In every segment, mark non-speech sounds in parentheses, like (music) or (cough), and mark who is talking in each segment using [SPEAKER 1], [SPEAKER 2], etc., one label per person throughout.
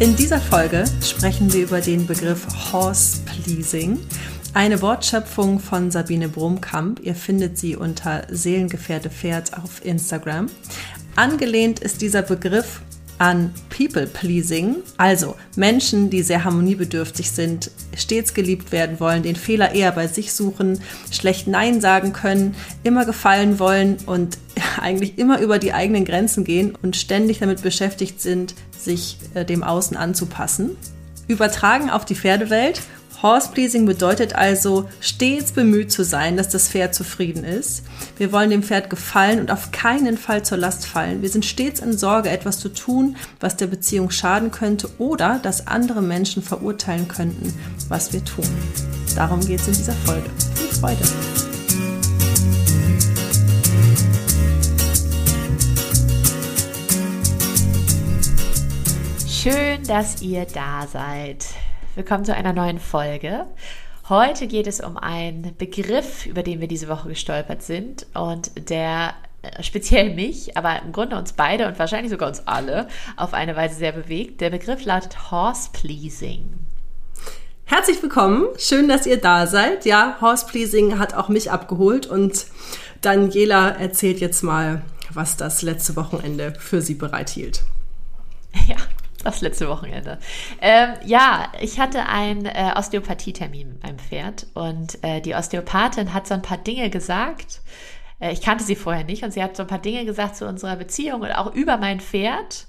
[SPEAKER 1] In dieser Folge sprechen wir über den Begriff Horse Pleasing, eine Wortschöpfung von Sabine Brumkamp. Ihr findet sie unter Seelengefährte Pferd auf Instagram. Angelehnt ist dieser Begriff an People Pleasing, also Menschen, die sehr harmoniebedürftig sind, stets geliebt werden wollen, den Fehler eher bei sich suchen, schlecht Nein sagen können, immer gefallen wollen und (laughs) eigentlich immer über die eigenen Grenzen gehen und ständig damit beschäftigt sind, sich äh, dem Außen anzupassen. Übertragen auf die Pferdewelt. Horsepleasing bedeutet also, stets bemüht zu sein, dass das Pferd zufrieden ist. Wir wollen dem Pferd gefallen und auf keinen Fall zur Last fallen. Wir sind stets in Sorge, etwas zu tun, was der Beziehung schaden könnte oder dass andere Menschen verurteilen könnten, was wir tun. Darum geht es in dieser Folge. Viel Freude!
[SPEAKER 2] Schön, dass ihr da seid. Willkommen zu einer neuen Folge. Heute geht es um einen Begriff, über den wir diese Woche gestolpert sind und der äh, speziell mich, aber im Grunde uns beide und wahrscheinlich sogar uns alle auf eine Weise sehr bewegt. Der Begriff lautet Horse Pleasing.
[SPEAKER 1] Herzlich willkommen, schön, dass ihr da seid. Ja, Horse Pleasing hat auch mich abgeholt und Daniela erzählt jetzt mal, was das letzte Wochenende für sie bereithielt. (laughs)
[SPEAKER 2] Ja, das letzte Wochenende. Ähm, ja, ich hatte einen äh, Osteopathietermin mit meinem Pferd und äh, die Osteopathin hat so ein paar Dinge gesagt. Äh, ich kannte sie vorher nicht und sie hat so ein paar Dinge gesagt zu unserer Beziehung und auch über mein Pferd,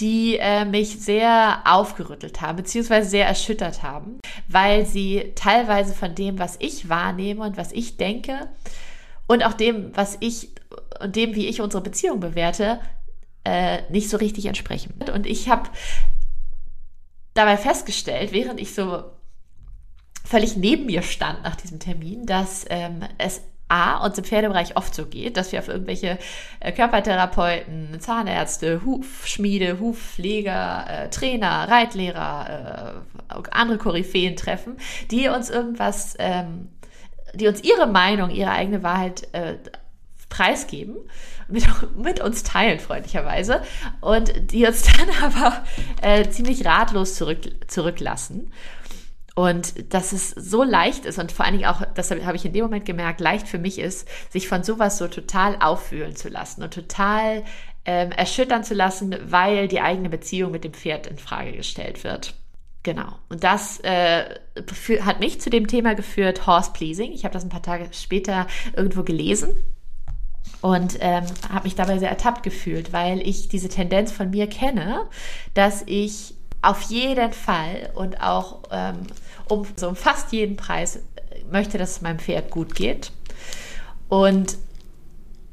[SPEAKER 2] die äh, mich sehr aufgerüttelt haben, beziehungsweise sehr erschüttert haben, weil sie teilweise von dem, was ich wahrnehme und was ich denke und auch dem, was ich und dem, wie ich unsere Beziehung bewerte, äh, nicht so richtig entsprechen. Und ich habe dabei festgestellt, während ich so völlig neben mir stand nach diesem Termin, dass ähm, es A, uns im Pferdebereich oft so geht, dass wir auf irgendwelche äh, Körpertherapeuten, Zahnärzte, Hufschmiede, Hufpfleger, äh, Trainer, Reitlehrer, äh, andere Koryphäen treffen, die uns irgendwas, ähm, die uns ihre Meinung, ihre eigene Wahrheit äh, preisgeben, mit, (laughs) mit uns teilen, freundlicherweise, und die uns dann (laughs) aber äh, ziemlich ratlos zurück, zurücklassen. Und dass es so leicht ist und vor allen Dingen auch, das habe ich in dem Moment gemerkt, leicht für mich ist, sich von sowas so total auffühlen zu lassen und total ähm, erschüttern zu lassen, weil die eigene Beziehung mit dem Pferd in Frage gestellt wird. Genau. Und das äh, hat mich zu dem Thema geführt, Horse Pleasing. Ich habe das ein paar Tage später irgendwo gelesen und ähm, habe mich dabei sehr ertappt gefühlt, weil ich diese Tendenz von mir kenne, dass ich auf jeden Fall und auch ähm, um so fast jeden Preis möchte, dass es meinem Pferd gut geht und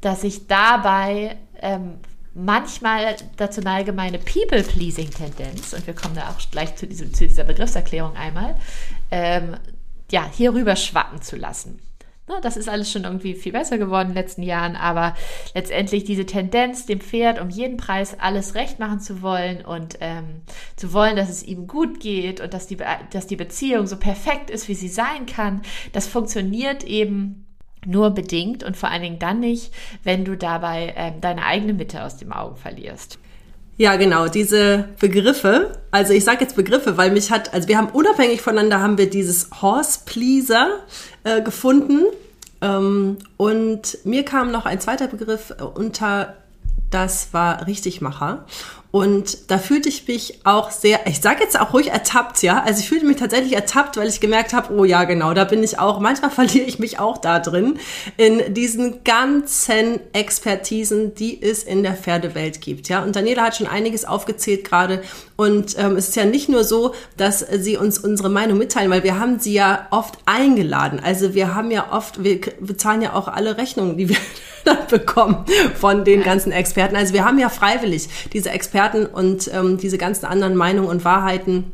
[SPEAKER 2] dass ich dabei ähm, manchmal dazu neige, meine People-Pleasing-Tendenz, und wir kommen da auch gleich zu, diesem, zu dieser Begriffserklärung einmal, ähm, ja, hier rüber schwappen zu lassen. Na, das ist alles schon irgendwie viel besser geworden in den letzten Jahren, aber letztendlich diese Tendenz, dem Pferd um jeden Preis alles recht machen zu wollen und ähm, zu wollen, dass es ihm gut geht und dass die, dass die Beziehung so perfekt ist, wie sie sein kann, das funktioniert eben nur bedingt und vor allen Dingen dann nicht, wenn du dabei ähm, deine eigene Mitte aus dem Augen verlierst.
[SPEAKER 1] Ja, genau, diese Begriffe, also ich sage jetzt Begriffe, weil mich hat, also wir haben unabhängig voneinander haben wir dieses Horse Pleaser äh, gefunden ähm, und mir kam noch ein zweiter Begriff unter, das war Richtigmacher. Und da fühlte ich mich auch sehr, ich sage jetzt auch ruhig ertappt, ja. Also ich fühlte mich tatsächlich ertappt, weil ich gemerkt habe, oh ja, genau, da bin ich auch. Manchmal (laughs) verliere ich mich auch da drin, in diesen ganzen Expertisen, die es in der Pferdewelt gibt, ja. Und Daniela hat schon einiges aufgezählt gerade. Und ähm, es ist ja nicht nur so, dass sie uns unsere Meinung mitteilen, weil wir haben sie ja oft eingeladen. Also wir haben ja oft, wir bezahlen ja auch alle Rechnungen, die wir (laughs) bekommen von den ganzen Experten. Also wir haben ja freiwillig diese Experten und ähm, diese ganzen anderen Meinungen und Wahrheiten,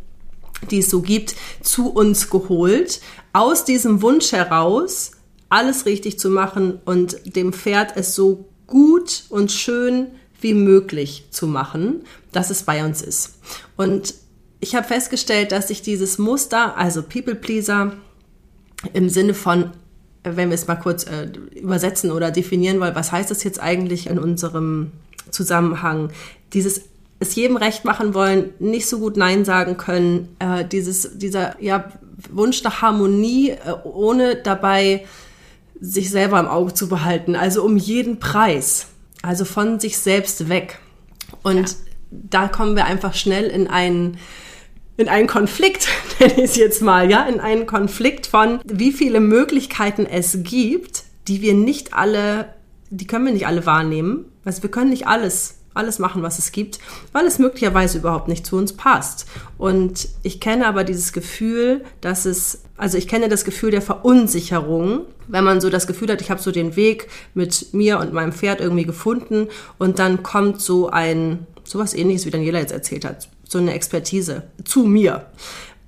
[SPEAKER 1] die es so gibt, zu uns geholt. Aus diesem Wunsch heraus, alles richtig zu machen und dem Pferd es so gut und schön wie möglich zu machen, dass es bei uns ist. Und ich habe festgestellt, dass ich dieses Muster, also People Pleaser, im Sinne von, wenn wir es mal kurz äh, übersetzen oder definieren wollen, was heißt das jetzt eigentlich in unserem Zusammenhang? Dieses es jedem recht machen wollen, nicht so gut Nein sagen können, äh, dieses, dieser ja, Wunsch nach Harmonie, äh, ohne dabei sich selber im Auge zu behalten, also um jeden Preis, also von sich selbst weg. Und ja. da kommen wir einfach schnell in einen in einen Konflikt, (laughs) nenne ich es jetzt mal, ja, in einen Konflikt von, wie viele Möglichkeiten es gibt, die wir nicht alle, die können wir nicht alle wahrnehmen. Also wir können nicht alles alles machen, was es gibt, weil es möglicherweise überhaupt nicht zu uns passt. Und ich kenne aber dieses Gefühl, dass es, also ich kenne das Gefühl der Verunsicherung, wenn man so das Gefühl hat, ich habe so den Weg mit mir und meinem Pferd irgendwie gefunden und dann kommt so ein, sowas ähnliches, wie Daniela jetzt erzählt hat, so eine Expertise zu mir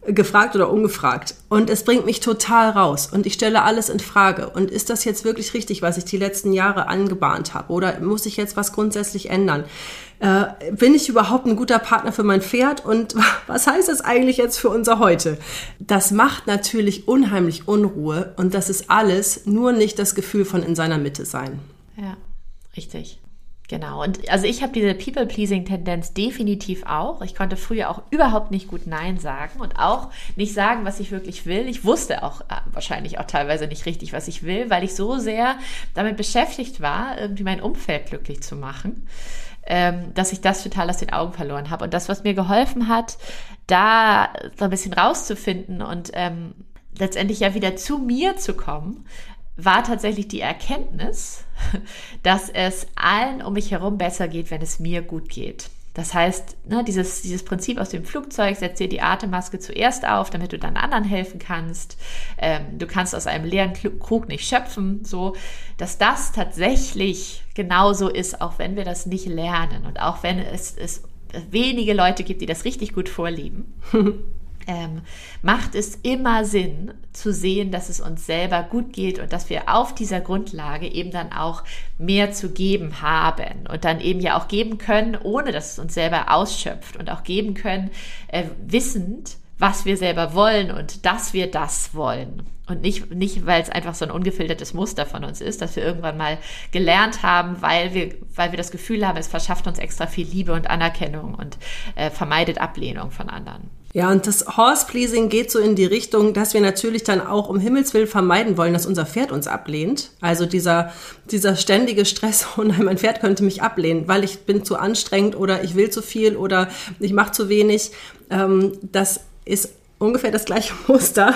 [SPEAKER 1] gefragt oder ungefragt. Und es bringt mich total raus. Und ich stelle alles in Frage. Und ist das jetzt wirklich richtig, was ich die letzten Jahre angebahnt habe? Oder muss ich jetzt was grundsätzlich ändern? Äh, bin ich überhaupt ein guter Partner für mein Pferd? Und (laughs) was heißt das eigentlich jetzt für unser Heute? Das macht natürlich unheimlich Unruhe. Und das ist alles nur nicht das Gefühl von in seiner Mitte sein.
[SPEAKER 2] Ja, richtig. Genau. Und also ich habe diese People-Pleasing-Tendenz definitiv auch. Ich konnte früher auch überhaupt nicht gut Nein sagen und auch nicht sagen, was ich wirklich will. Ich wusste auch äh, wahrscheinlich auch teilweise nicht richtig, was ich will, weil ich so sehr damit beschäftigt war, irgendwie mein Umfeld glücklich zu machen, ähm, dass ich das total aus den Augen verloren habe. Und das, was mir geholfen hat, da so ein bisschen rauszufinden und ähm, letztendlich ja wieder zu mir zu kommen, war tatsächlich die Erkenntnis, dass es allen um mich herum besser geht, wenn es mir gut geht. Das heißt, ne, dieses, dieses Prinzip aus dem Flugzeug, setz dir die Atemmaske zuerst auf, damit du dann anderen helfen kannst. Ähm, du kannst aus einem leeren Krug nicht schöpfen, so, dass das tatsächlich genauso ist, auch wenn wir das nicht lernen und auch wenn es, es wenige Leute gibt, die das richtig gut vorlieben. (laughs) ähm, macht es immer Sinn zu sehen, dass es uns selber gut geht und dass wir auf dieser Grundlage eben dann auch mehr zu geben haben und dann eben ja auch geben können, ohne dass es uns selber ausschöpft und auch geben können, äh, wissend, was wir selber wollen und dass wir das wollen. Und nicht, nicht weil es einfach so ein ungefiltertes Muster von uns ist, dass wir irgendwann mal gelernt haben, weil wir, weil wir das Gefühl haben, es verschafft uns extra viel Liebe und Anerkennung und äh, vermeidet Ablehnung von anderen.
[SPEAKER 1] Ja, und das Horse-Pleasing geht so in die Richtung, dass wir natürlich dann auch um Himmels Willen vermeiden wollen, dass unser Pferd uns ablehnt. Also dieser, dieser ständige Stress, (laughs) oh nein, mein Pferd könnte mich ablehnen, weil ich bin zu anstrengend oder ich will zu viel oder ich mache zu wenig. Ähm, das ist ungefähr das gleiche (laughs) Muster.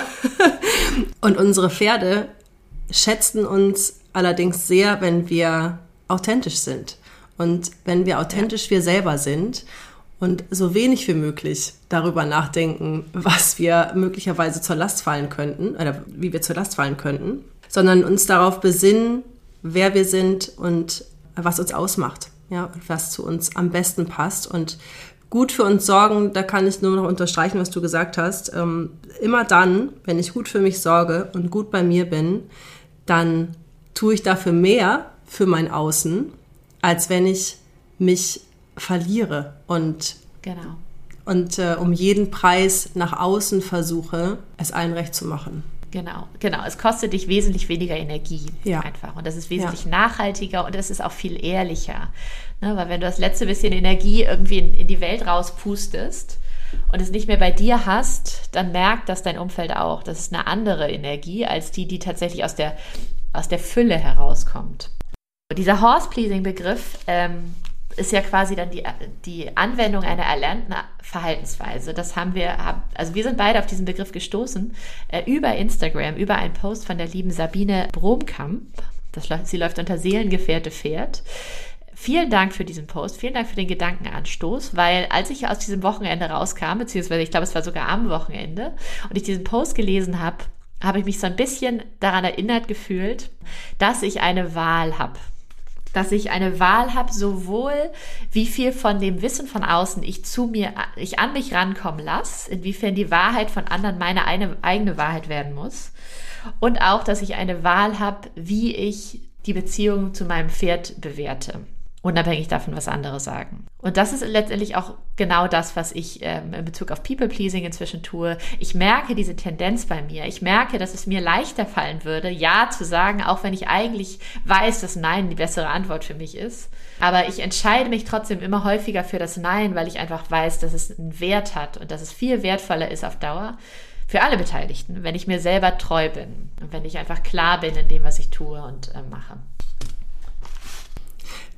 [SPEAKER 1] und unsere Pferde schätzen uns allerdings sehr, wenn wir authentisch sind. Und wenn wir authentisch wir selber sind und so wenig wie möglich darüber nachdenken, was wir möglicherweise zur Last fallen könnten oder wie wir zur Last fallen könnten, sondern uns darauf besinnen, wer wir sind und was uns ausmacht, ja, was zu uns am besten passt und gut für uns sorgen, da kann ich nur noch unterstreichen, was du gesagt hast. Ähm, immer dann, wenn ich gut für mich sorge und gut bei mir bin, dann tue ich dafür mehr für mein Außen, als wenn ich mich verliere und,
[SPEAKER 2] genau.
[SPEAKER 1] und äh, um jeden Preis nach außen versuche, es allen recht zu machen.
[SPEAKER 2] Genau, genau. Es kostet dich wesentlich weniger Energie ja. einfach. Und das ist wesentlich ja. nachhaltiger und es ist auch viel ehrlicher. Ne? Weil wenn du das letzte bisschen Energie irgendwie in, in die Welt rauspustest, und es nicht mehr bei dir hast, dann merkt das dein Umfeld auch. Das ist eine andere Energie als die, die tatsächlich aus der, aus der Fülle herauskommt. Dieser Horse-Pleasing-Begriff ähm, ist ja quasi dann die, die Anwendung einer erlernten Verhaltensweise. Das haben wir, also wir sind beide auf diesen Begriff gestoßen äh, über Instagram, über einen Post von der lieben Sabine Bromkamp. Das, sie läuft unter Seelengefährte Pferd. Vielen Dank für diesen Post, vielen Dank für den Gedankenanstoß, weil als ich aus diesem Wochenende rauskam, beziehungsweise ich glaube, es war sogar am Wochenende, und ich diesen Post gelesen habe, habe ich mich so ein bisschen daran erinnert gefühlt, dass ich eine Wahl habe dass ich eine Wahl habe, sowohl wie viel von dem Wissen von außen ich zu mir, ich an mich rankommen lasse, inwiefern die Wahrheit von anderen meine eine, eigene Wahrheit werden muss. Und auch, dass ich eine Wahl habe, wie ich die Beziehung zu meinem Pferd bewerte unabhängig davon, was andere sagen. Und das ist letztendlich auch genau das, was ich ähm, in Bezug auf People-Pleasing inzwischen tue. Ich merke diese Tendenz bei mir. Ich merke, dass es mir leichter fallen würde, Ja zu sagen, auch wenn ich eigentlich weiß, dass Nein die bessere Antwort für mich ist. Aber ich entscheide mich trotzdem immer häufiger für das Nein, weil ich einfach weiß, dass es einen Wert hat und dass es viel wertvoller ist auf Dauer für alle Beteiligten, wenn ich mir selber treu bin und wenn ich einfach klar bin in dem, was ich tue und äh, mache.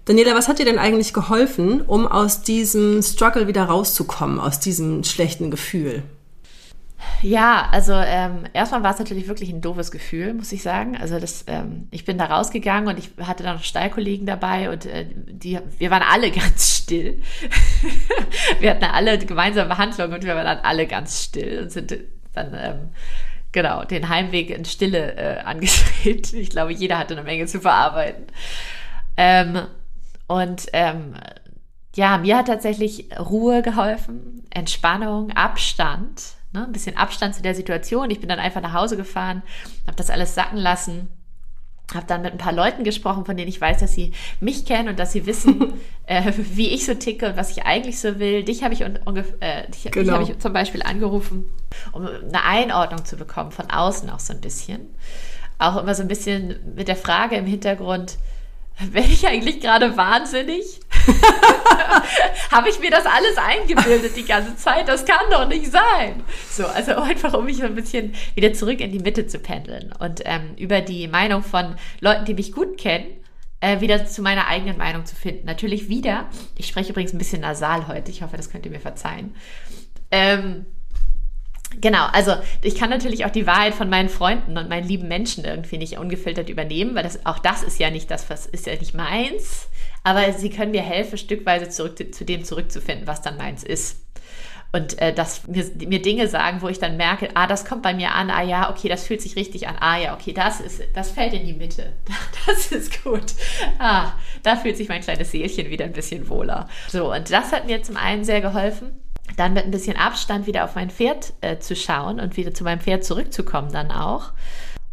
[SPEAKER 1] Daniela, was hat dir denn eigentlich geholfen, um aus diesem Struggle wieder rauszukommen, aus diesem schlechten Gefühl?
[SPEAKER 2] Ja, also ähm, erstmal war es natürlich wirklich ein doofes Gefühl, muss ich sagen. Also das, ähm, ich bin da rausgegangen und ich hatte da noch Stallkollegen dabei und äh, die, wir waren alle (laughs) ganz still. (laughs) wir hatten alle gemeinsame Behandlung und wir waren dann alle ganz still und sind dann ähm, genau den Heimweg in Stille äh, (laughs) angetreten. Ich glaube, jeder hatte eine Menge zu verarbeiten. Ähm, und ähm, ja, mir hat tatsächlich Ruhe geholfen, Entspannung, Abstand, ne? ein bisschen Abstand zu der Situation. Ich bin dann einfach nach Hause gefahren, habe das alles sacken lassen, habe dann mit ein paar Leuten gesprochen, von denen ich weiß, dass sie mich kennen und dass sie wissen, (laughs) äh, wie ich so ticke und was ich eigentlich so will. Dich habe ich, äh, dich, genau. dich hab ich zum Beispiel angerufen, um eine Einordnung zu bekommen, von außen auch so ein bisschen. Auch immer so ein bisschen mit der Frage im Hintergrund, werde ich eigentlich gerade wahnsinnig? (laughs) Habe ich mir das alles eingebildet die ganze Zeit? Das kann doch nicht sein. So, also einfach, um mich so ein bisschen wieder zurück in die Mitte zu pendeln und ähm, über die Meinung von Leuten, die mich gut kennen, äh, wieder zu meiner eigenen Meinung zu finden. Natürlich wieder, ich spreche übrigens ein bisschen nasal heute, ich hoffe, das könnt ihr mir verzeihen. Ähm, Genau, also ich kann natürlich auch die Wahrheit von meinen Freunden und meinen lieben Menschen irgendwie nicht ungefiltert übernehmen, weil das, auch das ist ja nicht das, was ist ja nicht meins. Aber sie können mir helfen, stückweise zurück zu dem zurückzufinden, was dann meins ist. Und äh, dass mir, mir Dinge sagen, wo ich dann merke, ah, das kommt bei mir an, ah ja, okay, das fühlt sich richtig an, ah ja, okay, das ist, das fällt in die Mitte. (laughs) Das ist gut. Ah, da fühlt sich mein kleines Seelchen wieder ein bisschen wohler. So, und das hat mir zum einen sehr geholfen dann mit ein bisschen Abstand wieder auf mein Pferd äh, zu schauen und wieder zu meinem Pferd zurückzukommen dann auch.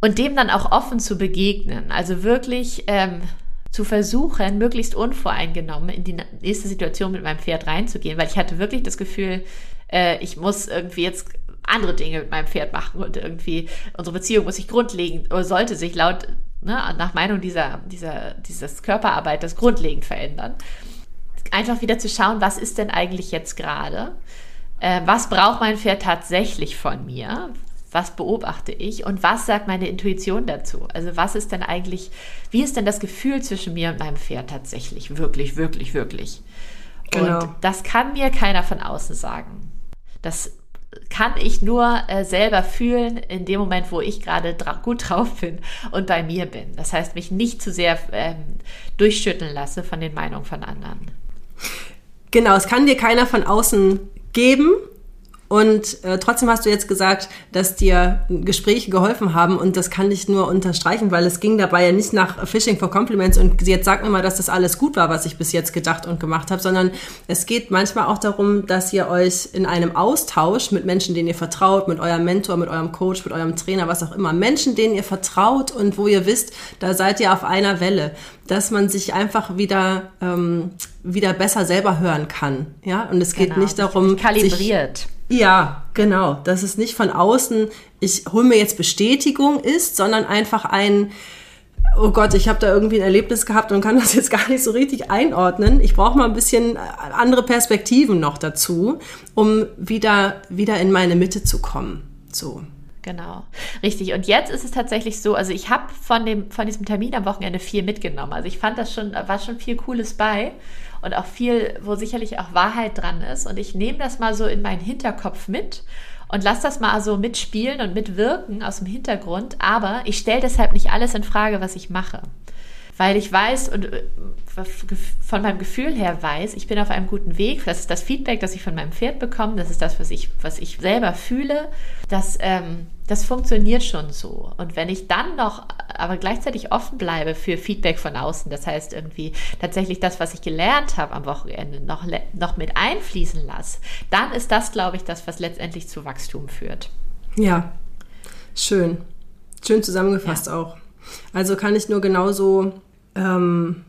[SPEAKER 2] Und dem dann auch offen zu begegnen. Also wirklich ähm, zu versuchen, möglichst unvoreingenommen in die nächste Situation mit meinem Pferd reinzugehen, weil ich hatte wirklich das Gefühl, äh, ich muss irgendwie jetzt andere Dinge mit meinem Pferd machen und irgendwie unsere Beziehung muss sich grundlegend oder sollte sich laut ne, nach Meinung dieser dieser dieses Körperarbeit das grundlegend verändern einfach wieder zu schauen, was ist denn eigentlich jetzt gerade? Äh, was braucht mein Pferd tatsächlich von mir? Was beobachte ich und was sagt meine Intuition dazu? Also was ist denn eigentlich, wie ist denn das Gefühl zwischen mir und meinem Pferd tatsächlich? Wirklich, wirklich, wirklich. Genau. Und das kann mir keiner von außen sagen. Das kann ich nur äh, selber fühlen in dem Moment, wo ich gerade dra gut drauf bin und bei mir bin. Das heißt, mich nicht zu sehr ähm, durchschütteln lasse von den Meinungen von anderen.
[SPEAKER 1] Genau, es kann dir keiner von außen geben. Und äh, trotzdem hast du jetzt gesagt, dass dir Gespräche geholfen haben und das kann ich nur unterstreichen, weil es ging dabei ja nicht nach Fishing for Compliments und jetzt sag mir mal, dass das alles gut war, was ich bis jetzt gedacht und gemacht habe, sondern es geht manchmal auch darum, dass ihr euch in einem Austausch mit Menschen, denen ihr vertraut, mit eurem Mentor, mit eurem Coach, mit eurem Trainer, was auch immer, Menschen, denen ihr vertraut und wo ihr wisst, da seid ihr auf einer Welle, dass man sich einfach wieder ähm, wieder besser selber hören kann, ja und es geht genau, nicht darum,
[SPEAKER 2] kalibriert. Sich,
[SPEAKER 1] ja, genau. Dass es nicht von außen, ich hole mir jetzt Bestätigung ist, sondern einfach ein, oh Gott, ich habe da irgendwie ein Erlebnis gehabt und kann das jetzt (laughs) gar nicht so richtig einordnen. Ich brauche mal ein bisschen andere Perspektiven noch dazu, um wieder, wieder in meine Mitte zu kommen. So.
[SPEAKER 2] Genau, richtig. Und jetzt ist es tatsächlich so, also ich habe von von diesem Termin am Wochenende viel mitgenommen. Also ich fand das schon, war schon viel Cooles bei und auch viel, wo sicherlich auch Wahrheit dran ist. Und ich nehme das mal so in meinen Hinterkopf mit und lasse das mal so mitspielen und mitwirken aus dem Hintergrund. Aber ich stelle deshalb nicht alles in Frage, was ich mache. Weil ich weiß und äh, von meinem Gefühl her weiß, ich bin auf einem guten Weg. Das ist das Feedback, das ich von meinem Pferd bekomme. Das ist das, was ich, was ich selber fühle. Das, ähm, das funktioniert schon so. Und wenn ich dann noch, aber gleichzeitig offen bleibe für Feedback von außen, das heißt irgendwie tatsächlich das, was ich gelernt habe am Wochenende, noch, noch mit einfließen lasse, dann ist das, glaube ich, das, was letztendlich zu Wachstum führt.
[SPEAKER 1] Ja, schön. Schön zusammengefasst ja. auch. Also kann ich nur genauso ähm,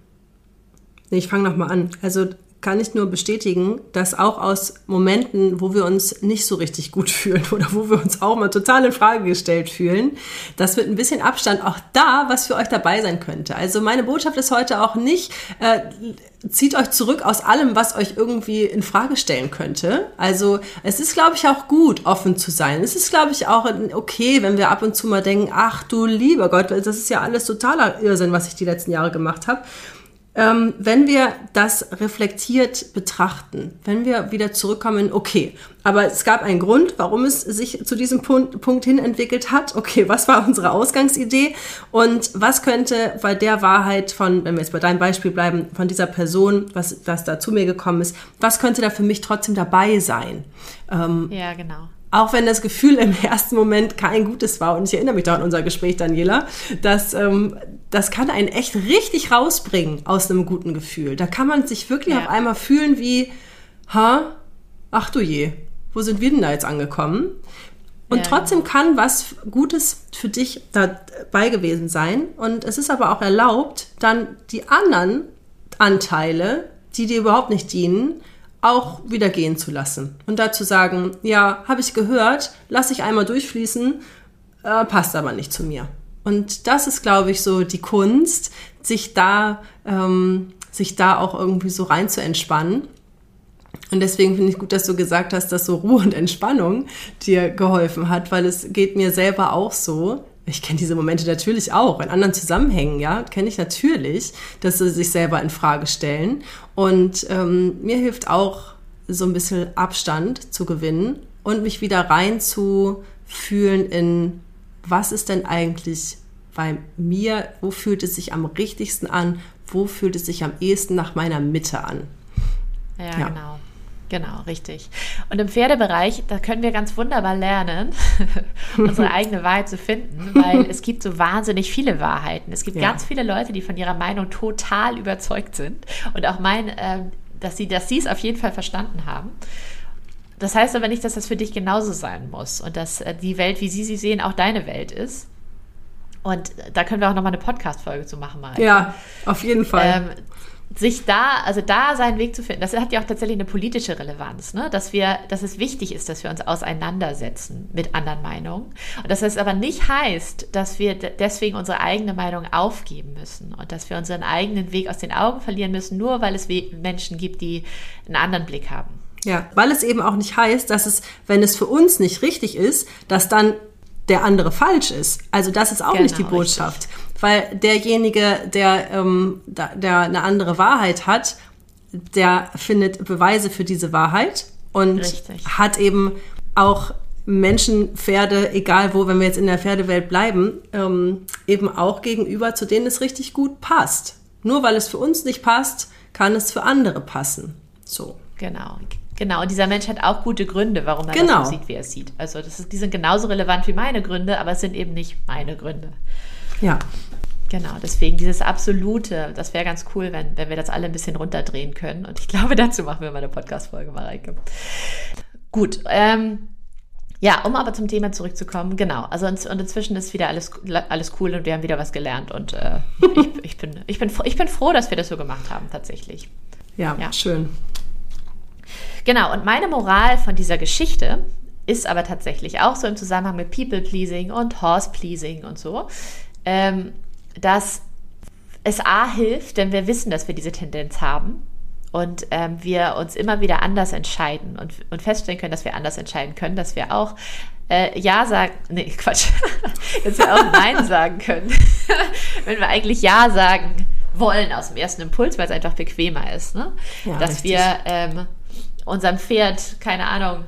[SPEAKER 1] Nee, ich fange nochmal an. Also kann ich nur bestätigen, dass auch aus Momenten, wo wir uns nicht so richtig gut (laughs) fühlen oder wo wir uns auch mal total in Frage gestellt fühlen, dass mit ein bisschen Abstand auch da was für euch dabei sein könnte. Also meine Botschaft ist heute auch nicht, äh, zieht euch zurück aus allem, was euch irgendwie in Frage stellen könnte. Also es ist, glaube ich, auch gut, offen zu sein. Es ist, glaube ich, auch okay, wenn wir ab und zu mal denken, ach du lieber Gott, das ist ja alles totaler Irrsinn, was ich die letzten Jahre gemacht habe ähm, wenn wir das reflektiert betrachten, wenn wir wieder zurückkommen, okay, aber es gab einen Grund, warum es sich zu diesem Punkt, Punkt hin entwickelt hat. Okay, was war unsere Ausgangsidee und was könnte bei der Wahrheit von, wenn wir jetzt bei deinem Beispiel bleiben, von dieser Person, was, was da zu mir gekommen ist, was könnte da für mich trotzdem dabei sein?
[SPEAKER 2] Ähm, ja, genau
[SPEAKER 1] auch wenn das Gefühl im (laughs) ersten Moment kein gutes war, und ich erinnere mich da an unser Gespräch, Daniela, dass ähm, das kann einen echt richtig rausbringen aus einem guten Gefühl. Da kann man sich wirklich ja. auf einmal fühlen wie, ha, ach du je, wo sind wir denn da jetzt angekommen? Und ja, trotzdem kann was Gutes für dich dabei gewesen sein. Und es ist aber auch erlaubt, dann die anderen Anteile, die dir überhaupt nicht dienen, auch wieder gehen zu lassen. Und dazu sagen, ja, habe ich gehört, lasse ich einmal durchfließen, äh, passt aber nicht zu mir. Und das ist, glaube ich, so die Kunst, sich da, ähm, sich da auch irgendwie so rein zu entspannen. Und deswegen finde ich gut, dass du gesagt hast, dass so Ruhe und Entspannung dir geholfen hat, weil es geht mir selber auch so. Ich kenne diese Momente natürlich auch in anderen Zusammenhängen, ja, kenne ich natürlich, dass sie sich selber in Frage stellen. Und ähm, mir hilft auch so ein bisschen Abstand zu gewinnen und mich wieder rein zu fühlen in, was ist denn eigentlich bei mir, wo fühlt es sich am richtigsten an, wo fühlt es sich am ehesten nach meiner Mitte an.
[SPEAKER 2] Ja, ja. genau. Genau, richtig. Und im Pferdebereich, da können wir ganz wunderbar lernen, (laughs) unsere eigene Wahrheit zu finden, weil es gibt so wahnsinnig viele Wahrheiten. Es gibt ja. ganz viele Leute, die von ihrer Meinung total überzeugt sind und auch meinen, äh, dass sie dass es auf jeden Fall verstanden haben. Das heißt aber nicht, dass das für dich genauso sein muss und dass äh, die Welt, wie sie sie sehen, auch deine Welt ist. Und da können wir auch nochmal eine Podcast-Folge zu machen,
[SPEAKER 1] mal. Ja, auf jeden Fall.
[SPEAKER 2] Ähm, sich da, also da seinen Weg zu finden, das hat ja auch tatsächlich eine politische Relevanz, ne? dass wir, dass es wichtig ist, dass wir uns auseinandersetzen mit anderen Meinungen. Und dass das aber nicht heißt, dass wir deswegen unsere eigene Meinung aufgeben müssen und dass wir unseren eigenen Weg aus den Augen verlieren müssen, nur weil es Menschen gibt, die einen anderen Blick haben.
[SPEAKER 1] Ja, weil es eben auch nicht heißt, dass es, wenn es für uns nicht richtig ist, dass dann der andere falsch ist. Also das ist auch genau, nicht die genau, Botschaft. Richtig weil derjenige, der, ähm, da, der eine andere Wahrheit hat, der findet Beweise für diese Wahrheit und Richtig. hat eben auch Menschen, Pferde, egal wo, wenn wir jetzt in der Pferdewelt bleiben, ähm, eben auch gegenüber, zu denen es richtig gut passt. Nur weil es für uns nicht passt, kann es für andere passen. So.
[SPEAKER 2] Genau. Genau, und dieser Mensch hat auch gute Gründe, warum er genau. das so sieht, wie er es sieht. Also das ist, die sind genauso relevant wie meine Gründe, aber es sind eben nicht meine Gründe.
[SPEAKER 1] Ja.
[SPEAKER 2] Genau, deswegen dieses Absolute, das wäre ganz cool, wenn, wenn wir das alle ein bisschen runterdrehen können. Und ich glaube, (laughs) dazu machen wir mal eine Podcast-Folge, Mareike. Gut, ähm, ja, um aber zum Thema zurückzukommen, genau. Also und, und inzwischen ist wieder alles, alles cool und wir haben wieder was gelernt. Und äh, (laughs) ich, ich, bin, ich, bin, ich bin froh, dass wir das so gemacht haben, tatsächlich.
[SPEAKER 1] Ja, ja, schön.
[SPEAKER 2] Genau, und meine Moral von dieser Geschichte ist aber tatsächlich auch so im Zusammenhang mit People-Pleasing und Horse-Pleasing und so. Ähm, dass es A hilft, denn wir wissen, dass wir diese Tendenz haben und ähm, wir uns immer wieder anders entscheiden und, und feststellen können, dass wir anders entscheiden können, dass wir auch äh, Ja sagen, nee, (laughs) Quatsch, dass wir auch Nein (laughs) sagen können, (laughs) wenn wir eigentlich Ja sagen wollen aus dem ersten Impuls, weil es einfach bequemer ist, ne? Ja, dass richtig. wir ähm, unserem Pferd, keine Ahnung,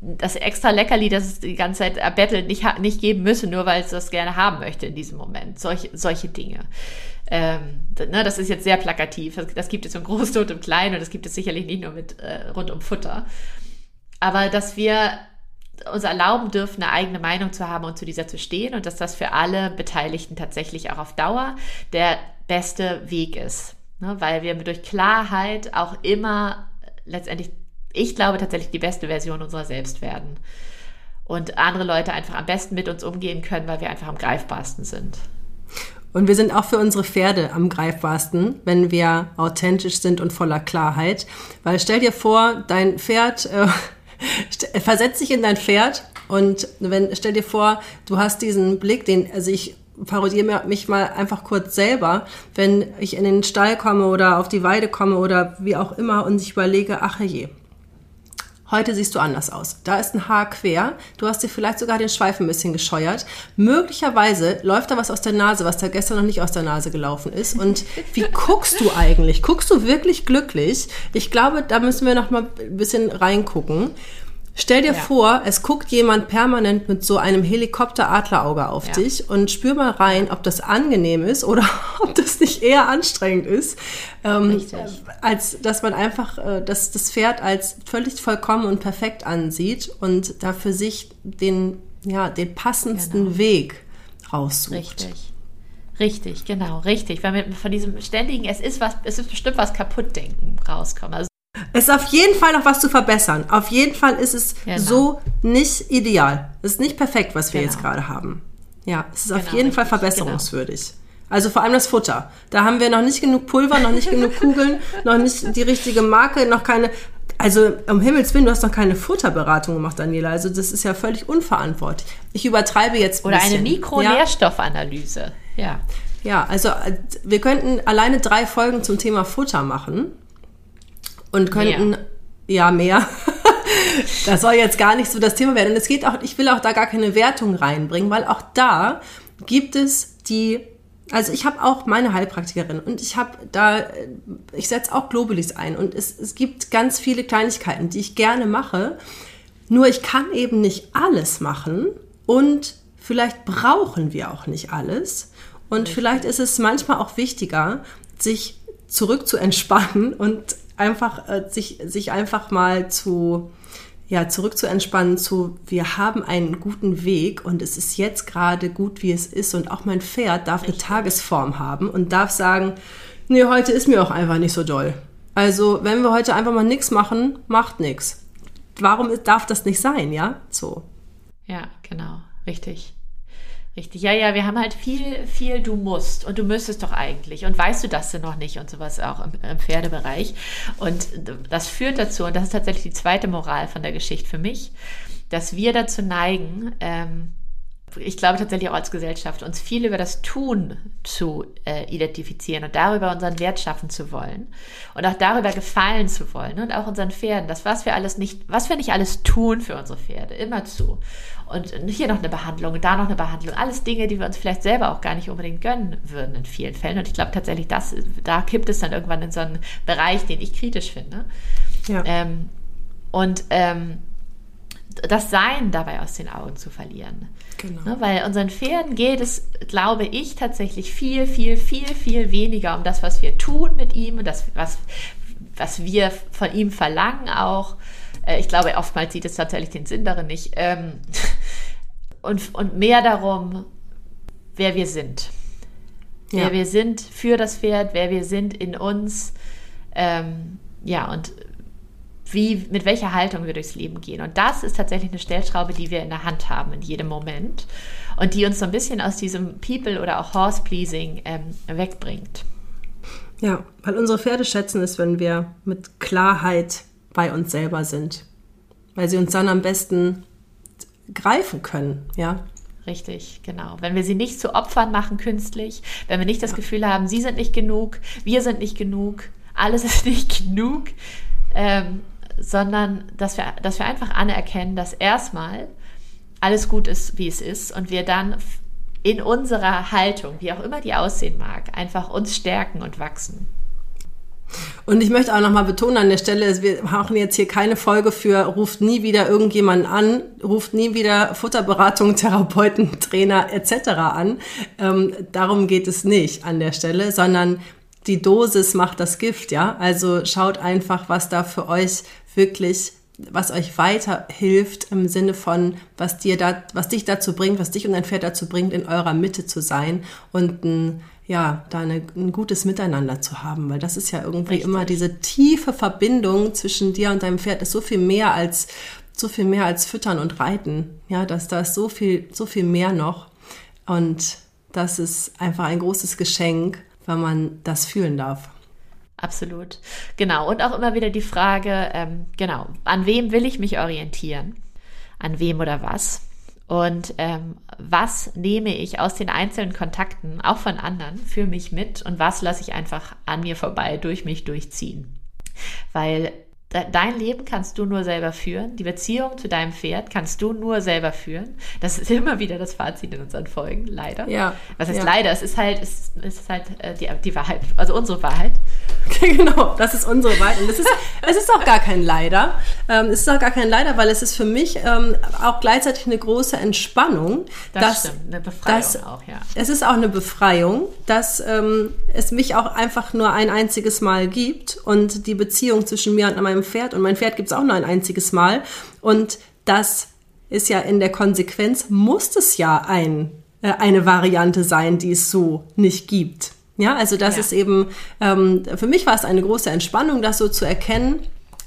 [SPEAKER 2] das extra Leckerli, das es die ganze Zeit erbettelt, nicht, nicht geben müsse, nur weil es das gerne haben möchte in diesem Moment. Solche, solche Dinge. Ähm, ne, das ist jetzt sehr plakativ. Das, das gibt es im Großen und im Kleinen und das gibt es sicherlich nicht nur mit äh, rund um Futter. Aber dass wir uns erlauben dürfen, eine eigene Meinung zu haben und zu dieser zu stehen und dass das für alle Beteiligten tatsächlich auch auf Dauer der beste Weg ist. Ne, weil wir durch Klarheit auch immer letztendlich, ich glaube tatsächlich die beste Version unserer selbst werden. Und andere Leute einfach am besten mit uns umgehen können, weil wir einfach am greifbarsten sind.
[SPEAKER 1] Und wir sind auch für unsere Pferde am greifbarsten, wenn wir authentisch sind und voller Klarheit. Weil stell dir vor, dein Pferd, äh, (laughs) versetz dich in dein Pferd und wenn, stell dir vor, du hast diesen Blick, den, also ich parodiere mich mal einfach kurz selber, wenn ich in den Stall komme oder auf die Weide komme oder wie auch immer und ich überlege, ach je, Heute siehst du anders aus. Da ist ein Haar quer. Du hast dir vielleicht sogar den Schweif ein bisschen gescheuert. Möglicherweise läuft da was aus der Nase, was da gestern noch nicht aus der Nase gelaufen ist. Und wie (laughs) guckst du eigentlich? Guckst du wirklich glücklich? Ich glaube, da müssen wir noch mal ein bisschen reingucken. Stell dir ja. vor, es guckt jemand permanent mit so einem Helikopter-Adlerauge auf ja. dich und spür mal rein, ob das angenehm ist oder (laughs) ob das nicht eher anstrengend ist, ähm, als dass man einfach äh, das, das Pferd als völlig vollkommen und perfekt ansieht und da für sich den, ja, den passendsten genau. Weg raussucht.
[SPEAKER 2] Richtig. Richtig, genau, richtig. Weil wir von diesem ständigen, es ist was, es ist bestimmt was kaputt denken rauskommen. Also
[SPEAKER 1] es ist auf jeden Fall noch was zu verbessern. Auf jeden Fall ist es genau. so nicht ideal. Es ist nicht perfekt, was wir genau. jetzt gerade haben. Ja, es ist genau, auf jeden Fall verbesserungswürdig. Genau. Also vor allem das Futter. Da haben wir noch nicht genug Pulver, noch nicht genug (laughs) Kugeln, noch nicht die richtige Marke, noch keine. Also um Himmels Willen, du hast noch keine Futterberatung gemacht, Daniela. Also das ist ja völlig unverantwortlich. Ich übertreibe jetzt
[SPEAKER 2] ein Oder bisschen. eine Mikronährstoffanalyse. Ja.
[SPEAKER 1] Ja, also äh, wir könnten alleine drei Folgen zum Thema Futter machen und könnten mehr. ja mehr. (laughs) das soll jetzt gar nicht so das Thema werden. Und es geht auch, ich will auch da gar keine Wertung reinbringen, weil auch da gibt es die also ich habe auch meine Heilpraktikerin und ich habe da, ich setze auch Globulis ein und es, es gibt ganz viele Kleinigkeiten, die ich gerne mache. Nur ich kann eben nicht alles machen und vielleicht brauchen wir auch nicht alles. Und vielleicht ist es manchmal auch wichtiger, sich zurück zu entspannen und einfach äh, sich, sich einfach mal zu, ja, zurück zu entspannen zu, wir haben einen guten Weg und es ist jetzt gerade gut, wie es ist und auch mein Pferd darf eine Tagesform haben und darf sagen, nee, heute ist mir auch einfach nicht so doll. Also, wenn wir heute einfach mal nichts machen, macht nichts. Warum darf das nicht sein, ja? So.
[SPEAKER 2] Ja, genau, richtig. Richtig, ja, ja, wir haben halt viel, viel du musst und du müsstest doch eigentlich und weißt du das denn noch nicht und sowas auch im, im, Pferdebereich. Und das führt dazu, und das ist tatsächlich die zweite Moral von der Geschichte für mich, dass wir dazu neigen, ähm, ich glaube tatsächlich auch als Gesellschaft, uns viel über das Tun zu äh, identifizieren und darüber unseren Wert schaffen zu wollen und auch darüber gefallen zu wollen und auch unseren Pferden, das was wir alles nicht, was wir nicht alles tun für unsere Pferde, immer zu. Und hier noch eine Behandlung, da noch eine Behandlung, alles Dinge, die wir uns vielleicht selber auch gar nicht unbedingt gönnen würden in vielen Fällen. Und ich glaube tatsächlich, das, da kippt es dann irgendwann in so einen Bereich, den ich kritisch finde. Ja. Ähm, und ähm, das Sein dabei aus den Augen zu verlieren. Genau. Ne, weil unseren Pferden geht es, glaube ich, tatsächlich viel, viel, viel, viel weniger um das, was wir tun mit ihm und das, was, was wir von ihm verlangen auch. Äh, ich glaube, oftmals sieht es tatsächlich den Sinn darin nicht. Ähm, und, und mehr darum, wer wir sind. Ja. Wer wir sind für das Pferd, wer wir sind in uns. Ähm, ja, und wie, mit welcher Haltung wir durchs Leben gehen. Und das ist tatsächlich eine Stellschraube, die wir in der Hand haben in jedem Moment und die uns so ein bisschen aus diesem People- oder auch Horse-Pleasing ähm, wegbringt.
[SPEAKER 1] Ja, weil unsere Pferde schätzen es, wenn wir mit Klarheit bei uns selber sind, weil sie uns dann am besten greifen können, ja.
[SPEAKER 2] Richtig, genau. Wenn wir sie nicht zu Opfern machen künstlich, wenn wir nicht das ja. Gefühl haben, sie sind nicht genug, wir sind nicht genug, alles (laughs) ist nicht genug, ähm, sondern dass wir, dass wir einfach anerkennen, dass erstmal alles gut ist, wie es ist und wir dann in unserer Haltung, wie auch immer die aussehen mag, einfach uns stärken und wachsen.
[SPEAKER 1] Und ich möchte auch nochmal betonen an der Stelle, wir machen jetzt hier keine Folge für ruft nie wieder irgendjemanden an, ruft nie wieder Futterberatung, (laughs) Therapeuten, Trainer etc. an. Ähm, darum geht es nicht an der Stelle, sondern die Dosis macht das Gift, ja. Also schaut einfach, was da für euch wirklich was euch weiterhilft im Sinne von, was dir da, was dich dazu bringt, was dich und dein Pferd dazu bringt, in eurer Mitte zu sein und ein ja, da eine, ein gutes Miteinander zu haben, weil das ist ja irgendwie Richtig. immer diese tiefe Verbindung zwischen dir und deinem Pferd ist so viel mehr als so viel mehr als Füttern und Reiten. Ja, dass da ist so viel so viel mehr noch und das ist einfach ein großes Geschenk, wenn man das fühlen darf.
[SPEAKER 2] Absolut, genau. Und auch immer wieder die Frage, ähm, genau, an wem will ich mich orientieren? An wem oder was? Und ähm, was nehme ich aus den einzelnen Kontakten, auch von anderen, für mich mit und was lasse ich einfach an mir vorbei, durch mich durchziehen? Weil dein Leben kannst du nur selber führen. Die Beziehung zu deinem Pferd kannst du nur selber führen. Das ist immer wieder das Fazit in unseren Folgen, leider. Ja. Was heißt ja. leider? Es ist halt, es ist halt äh, die, die Wahrheit, also unsere Wahrheit. (laughs)
[SPEAKER 1] genau, das ist unsere Wahrheit. Und es ist, es ist auch gar kein Leider. Ähm, es ist auch gar kein Leider, weil es ist für mich ähm, auch gleichzeitig eine große Entspannung.
[SPEAKER 2] Das dass, stimmt, eine Befreiung dass, auch, ja.
[SPEAKER 1] Es ist auch eine Befreiung, dass ähm, es mich auch einfach nur ein einziges Mal gibt und die Beziehung zwischen mir und meinem meinem Pferd und mein Pferd gibt es auch nur ein einziges Mal. Und das ist ja in der Konsequenz, muss es ja ein, äh, eine Variante sein, die es so nicht gibt. Ja, also das ja. ist eben, ähm, für mich war es eine große Entspannung, das so zu erkennen,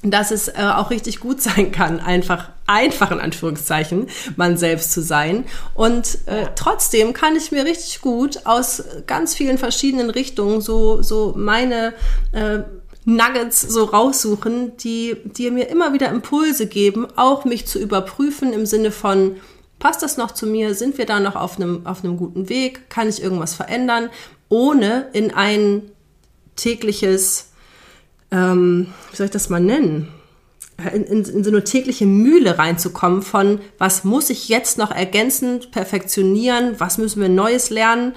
[SPEAKER 1] dass es äh, auch richtig gut (laughs) sein kann, einfach, einfach in Anführungszeichen, man selbst zu sein. Und äh, trotzdem kann ich mir richtig gut aus ganz vielen verschiedenen Richtungen so, so meine äh, Nuggets so raussuchen, die, die mir immer wieder Impulse geben, auch mich zu überprüfen im Sinne von, passt das noch zu mir? Sind wir da noch auf einem, auf einem guten Weg? Kann ich irgendwas verändern? Ohne in ein tägliches, ähm, wie soll ich das mal nennen? In, in, in, so eine tägliche Mühle reinzukommen von, was muss ich jetzt noch ergänzend perfektionieren, was müssen wir Neues lernen,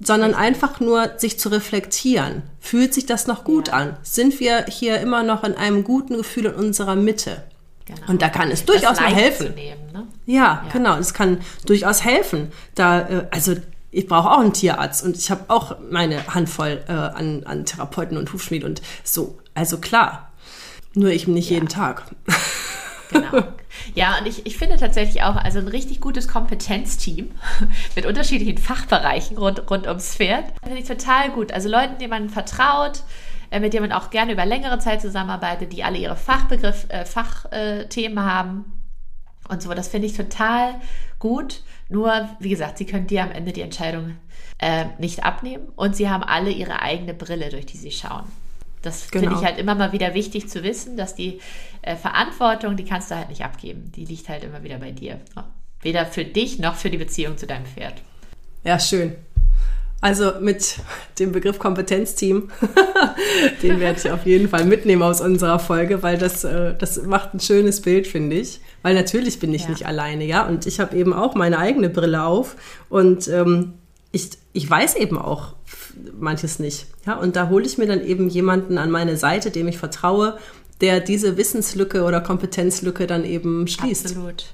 [SPEAKER 1] sondern einfach nur sich zu reflektieren. Fühlt sich das noch gut ja. an? Sind wir hier immer noch in einem guten Gefühl in unserer Mitte? Genau. Und da kann es durchaus mal helfen. Nehmen, ne? ja, ja, genau, es kann durchaus helfen. Da, äh, also ich brauche auch einen Tierarzt und ich habe auch meine Handvoll äh, an, an Therapeuten und Hufschmied und so. Also klar, nur ich nicht ja. jeden Tag.
[SPEAKER 2] Genau. (laughs) Ja, und ich, ich finde tatsächlich auch, also ein richtig gutes Kompetenzteam (laughs) mit unterschiedlichen Fachbereichen rund, rund ums Pferd, finde ich total gut. Also Leuten, denen man vertraut, äh, mit denen man auch gerne über längere Zeit zusammenarbeitet, die alle ihre Fachbegriff, äh, Fachthemen haben und so. Das finde ich total gut. Nur, wie gesagt, sie können dir am Ende die Entscheidung äh, nicht abnehmen und sie haben alle ihre eigene Brille, durch die sie schauen. Das genau. finde ich halt immer mal wieder wichtig zu wissen, dass die äh, Verantwortung, die kannst du halt nicht abgeben. Die liegt halt immer wieder bei dir. Weder für dich noch für die Beziehung zu deinem Pferd.
[SPEAKER 1] Ja, schön. Also mit dem Begriff Kompetenzteam, (laughs) den werde ich auf jeden Fall mitnehmen aus unserer Folge, weil das, äh, das macht ein schönes Bild, finde ich. Weil natürlich bin ich ja. nicht alleine, ja. Und ich habe eben auch meine eigene Brille auf und ähm, ich, ich weiß eben auch manches nicht. Ja, und da hole ich mir dann eben jemanden an meine Seite, dem ich vertraue, der diese Wissenslücke oder Kompetenzlücke dann eben schließt.
[SPEAKER 2] Absolut.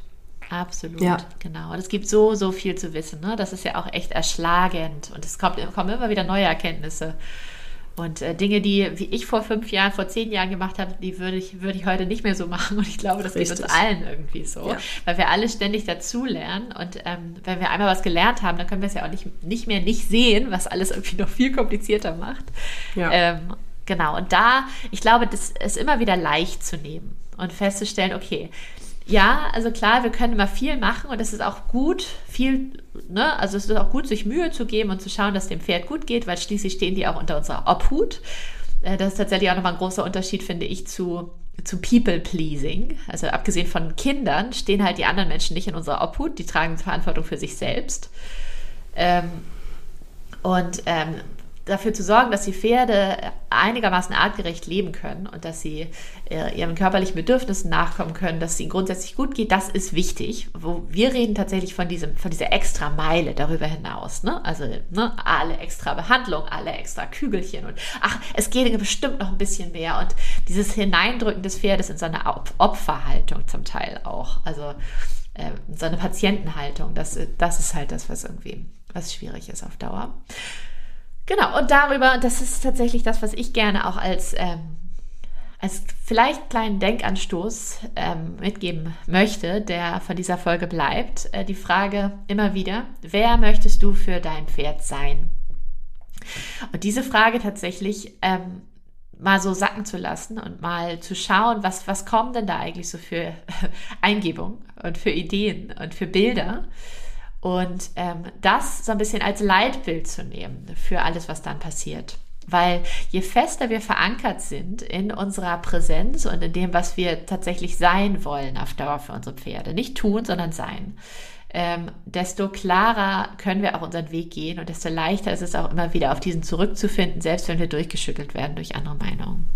[SPEAKER 2] Absolut, ja. genau. Und es gibt so, so viel zu wissen. Ne? Das ist ja auch echt erschlagend. Und es kommt, kommen immer wieder neue Erkenntnisse. Und äh, Dinge, die wie ich vor fünf Jahren, vor zehn Jahren gemacht habe, die würde ich, würde ich heute nicht mehr so machen. Und ich glaube, das Richtig. geht uns allen irgendwie so, ja. weil wir alle ständig dazulernen. Und ähm, wenn wir einmal was gelernt haben, dann können wir es ja auch nicht, nicht mehr nicht sehen, was alles irgendwie noch viel komplizierter macht. Ja. Ähm, genau. Und da, ich glaube, das ist immer wieder leicht zu nehmen und festzustellen, okay, ja, also klar, wir können immer viel machen und es ist auch gut, viel, ne, also es ist auch gut, sich Mühe zu geben und zu schauen, dass dem Pferd gut geht, weil schließlich stehen die auch unter unserer Obhut. Äh, das ist tatsächlich auch nochmal ein großer Unterschied, finde ich, zu, zu People-Pleasing. Also abgesehen von Kindern stehen halt die anderen Menschen nicht in unserer Obhut, die tragen Verantwortung für sich selbst. Ähm, und ähm, dafür zu sorgen, dass die Pferde einigermaßen artgerecht leben können und dass sie äh, ihren körperlichen Bedürfnissen nachkommen können, dass es ihnen grundsätzlich gut geht, das ist wichtig. Wo wir reden tatsächlich von diesem, von dieser extra Meile darüber hinaus. Ne? Also ne, alle extra Behandlung, alle extra Kügelchen und ach, es geht bestimmt noch ein bisschen mehr und dieses Hineindrücken des Pferdes in so eine Opferhaltung zum Teil auch. Also äh, so eine Patientenhaltung, das, das ist halt das, was irgendwie was schwierig ist auf Dauer. Genau, und darüber, das ist tatsächlich das, was ich gerne auch als, ähm, als vielleicht kleinen Denkanstoß ähm, mitgeben möchte, der von dieser Folge bleibt. Äh, die Frage immer wieder, wer möchtest du für dein Pferd sein? Und diese Frage tatsächlich ähm, mal so sacken zu lassen und mal zu schauen, was, was kommen denn da eigentlich so für (laughs) Eingebungen und für Ideen und für Bilder und ähm, das so ein bisschen als Leitbild zu nehmen für alles, was dann passiert. Weil je fester wir verankert sind in unserer Präsenz und in dem, was wir tatsächlich sein wollen auf Dauer für unsere Pferde, nicht tun, sondern sein, ähm, desto klarer können wir auch unseren Weg gehen und desto leichter ist es auch immer wieder auf diesen zurückzufinden, selbst wenn wir durchgeschüttelt werden durch andere Meinungen.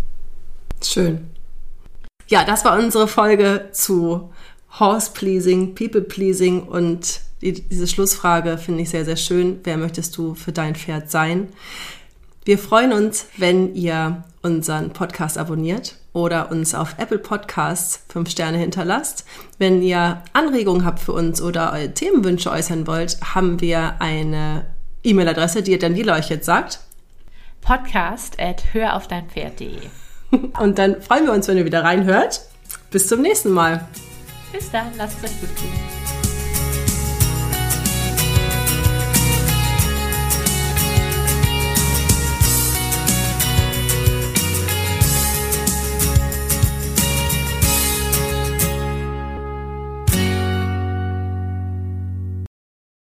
[SPEAKER 1] Schön. Ja, das war unsere Folge zu Horse-Pleasing, People-Pleasing und die, diese Schlussfrage finde ich sehr, sehr schön. Wer möchtest du für dein Pferd sein? Wir freuen uns, wenn ihr unseren Podcast abonniert oder uns auf Apple Podcasts fünf Sterne hinterlasst. Wenn ihr Anregungen habt für uns oder eure Themenwünsche äußern wollt, haben wir eine E-Mail-Adresse, die Daniela euch jetzt sagt.
[SPEAKER 2] Podcast at höraufdeinpferd.de (laughs)
[SPEAKER 1] Und dann freuen wir uns, wenn ihr wieder reinhört. Bis zum nächsten Mal.
[SPEAKER 2] Bis dann, lasst es euch gut gehen.